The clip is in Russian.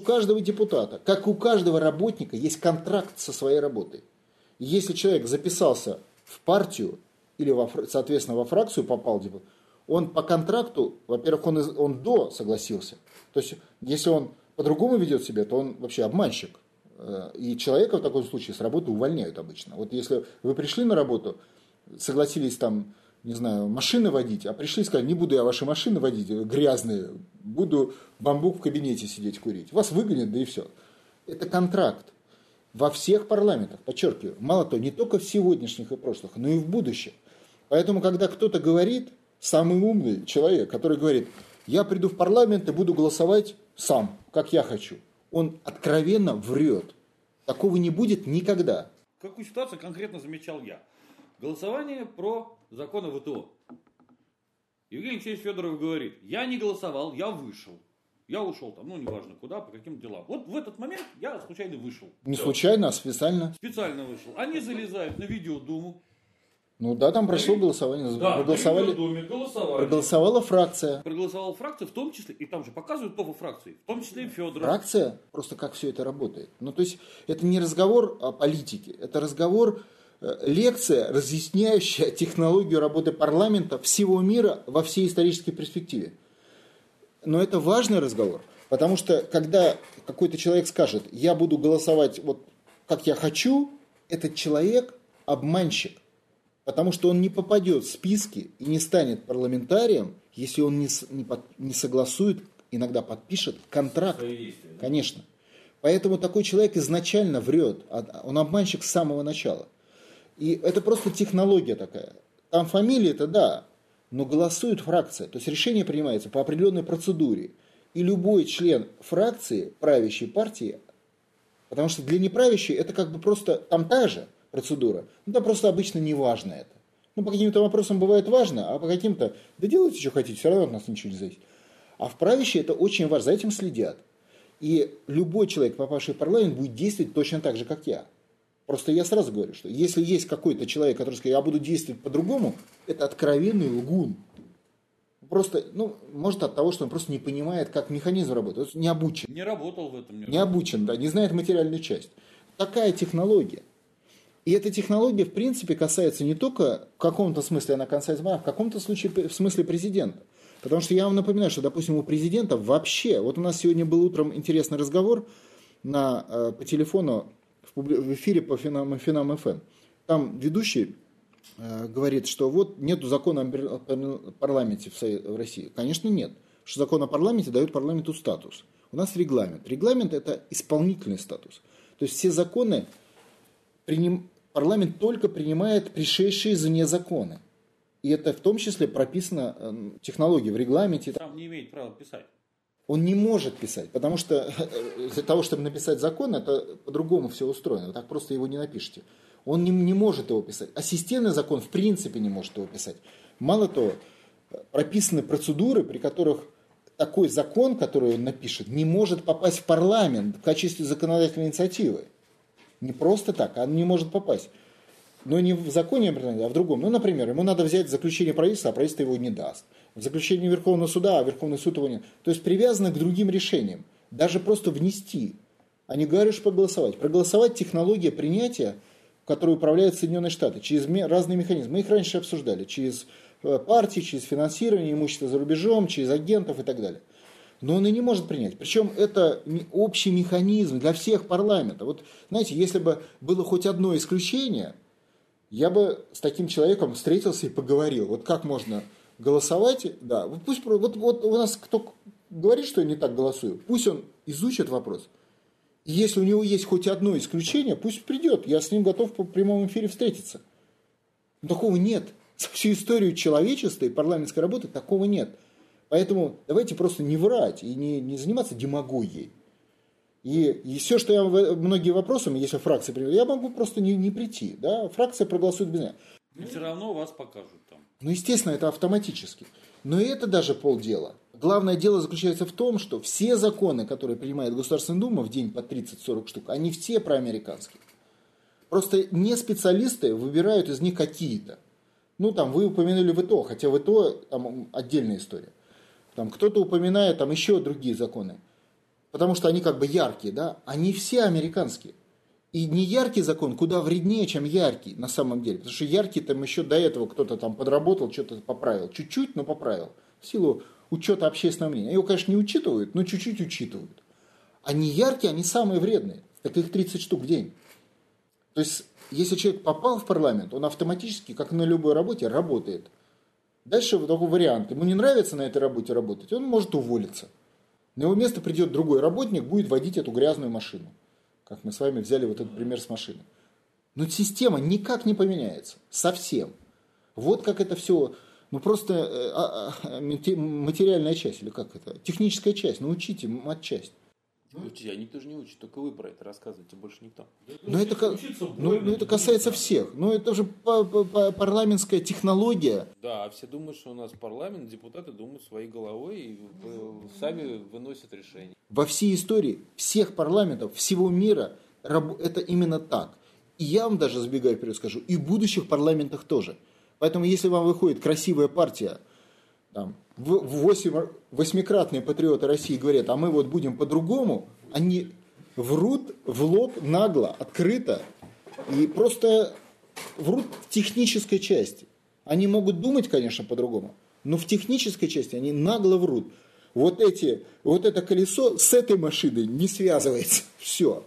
У каждого депутата, как у каждого работника, есть контракт со своей работой. И если человек записался в партию или, во, соответственно, во фракцию попал, типа, он по контракту, во-первых, он, он до согласился. То есть, если он по-другому ведет себя, то он вообще обманщик. Э, и человека в таком случае с работы увольняют обычно. Вот если вы пришли на работу, согласились там, не знаю, машины водить, а пришли и сказали, не буду я ваши машины водить, грязные, буду бамбук в кабинете сидеть курить. Вас выгонят, да и все. Это контракт. Во всех парламентах, подчеркиваю, мало того, не только в сегодняшних и прошлых, но и в будущем. Поэтому, когда кто-то говорит, самый умный человек, который говорит, я приду в парламент и буду голосовать сам, как я хочу. Он откровенно врет. Такого не будет никогда. Какую ситуацию конкретно замечал я? Голосование про закон о ВТО. Евгений Алексеевич Федоров говорит, я не голосовал, я вышел. Я ушел там, ну, неважно куда, по каким делам. Вот в этот момент я случайно вышел. Не Все. случайно, а специально. Специально вышел. Они залезают на видеодуму, ну да, там прошло голосование. Да, проголосовали, Думе голосовали. Проголосовала фракция. Проголосовала фракция, в том числе, и там же показывают во фракции, в том числе и Федоров. Фракция, просто как все это работает. Ну то есть это не разговор о политике, это разговор, лекция, разъясняющая технологию работы парламента всего мира во всей исторической перспективе. Но это важный разговор, потому что когда какой-то человек скажет, я буду голосовать вот как я хочу, этот человек обманщик. Потому что он не попадет в списки и не станет парламентарием, если он не, не, под, не согласует, иногда подпишет контракт. Конечно. Поэтому такой человек изначально врет. А он обманщик с самого начала. И это просто технология такая. Там фамилия это да, но голосует фракция. То есть решение принимается по определенной процедуре. И любой член фракции, правящей партии, потому что для неправящей это как бы просто там та же – процедура. Ну, да просто обычно не важно это. Ну, по каким-то вопросам бывает важно, а по каким-то, да делайте, что хотите, все равно от нас ничего не зависит. А в правящей это очень важно, за этим следят. И любой человек, попавший в парламент, будет действовать точно так же, как я. Просто я сразу говорю, что если есть какой-то человек, который скажет, я буду действовать по-другому, это откровенный лгун. Просто, ну, может от того, что он просто не понимает, как механизм работает, не обучен. Не работал в этом. Не, не обучен, да, не знает материальную часть. Такая технология. И эта технология, в принципе, касается не только, в каком-то смысле она касается, а в каком-то случае в смысле президента. Потому что я вам напоминаю, что, допустим, у президента вообще, вот у нас сегодня был утром интересный разговор на, э, по телефону в эфире по Финам, Финам ФМ. Там ведущий э, говорит, что вот нету закона о парламенте в России. Конечно, нет. Что закон о парламенте дает парламенту статус. У нас регламент. Регламент – это исполнительный статус. То есть все законы приним... парламент только принимает пришедшие извне законы. И это в том числе прописано э, технология в регламенте. Сам не имеет права писать. Он не может писать, потому что э, для того, чтобы написать закон, это по-другому все устроено. Вы так просто его не напишите. Он не, не может его писать. А системный закон в принципе не может его писать. Мало того, прописаны процедуры, при которых такой закон, который он напишет, не может попасть в парламент в качестве законодательной инициативы. Не просто так, он не может попасть. Но не в законе, а в другом. Ну, например, ему надо взять заключение правительства, а правительство его не даст. В заключение Верховного суда, а Верховный суд его не То есть привязано к другим решениям. Даже просто внести, а не говоришь проголосовать. Проголосовать технология принятия, которой управляют Соединенные Штаты, через разные механизмы. Мы их раньше обсуждали. Через э, партии, через финансирование имущества за рубежом, через агентов и так далее но он и не может принять. Причем это общий механизм для всех парламентов. Вот, знаете, если бы было хоть одно исключение, я бы с таким человеком встретился и поговорил. Вот как можно голосовать, да, вот пусть, вот, вот у нас кто говорит, что я не так голосую, пусть он изучит вопрос. И если у него есть хоть одно исключение, пусть придет, я с ним готов по прямому эфире встретиться. Но такого нет. За всю историю человечества и парламентской работы такого нет. Поэтому давайте просто не врать и не, не заниматься демагогией. И, и все, что я многие вопросы, если фракция придет, я могу просто не, не прийти. Да? Фракция проголосует без меня. И все равно вас покажут там. Ну, естественно, это автоматически. Но это даже полдела. Главное дело заключается в том, что все законы, которые принимает Государственная Дума в день по 30-40 штук, они все проамериканские. Просто не специалисты выбирают из них какие-то. Ну, там, вы упомянули ВТО, хотя ВТО там отдельная история. Там кто-то упоминает там еще другие законы. Потому что они как бы яркие, да, они все американские. И не яркий закон куда вреднее, чем яркий на самом деле. Потому что яркий там еще до этого кто-то там подработал, что-то поправил. Чуть-чуть, но поправил. В силу учета общественного мнения. Его, конечно, не учитывают, но чуть-чуть учитывают. Они яркие, они самые вредные. Таких 30 штук в день. То есть, если человек попал в парламент, он автоматически, как на любой работе, работает. Дальше вот такой вариант. Ему не нравится на этой работе работать, он может уволиться. На его место придет другой работник, будет водить эту грязную машину. Как мы с вами взяли вот этот пример с машиной. Но система никак не поменяется. Совсем. Вот как это все, ну просто э, а, а, материальная часть, или как это, техническая часть, научите матчасть. Ну, Учите, а никто же не учит, только вы про это рассказываете, больше никто. Но это, ну, ну, это касается всех. Но это же парламентская технология. Да, а все думают, что у нас парламент, депутаты думают своей головой и сами выносят решения. Во всей истории всех парламентов, всего мира это именно так. И я вам даже забегаю вперед скажу, и в будущих парламентах тоже. Поэтому если вам выходит красивая партия, там, восьмикратные патриоты России говорят, а мы вот будем по-другому, они врут в лоб нагло, открыто и просто врут в технической части. Они могут думать, конечно, по-другому, но в технической части они нагло врут. Вот, эти, вот это колесо с этой машиной не связывается. Все.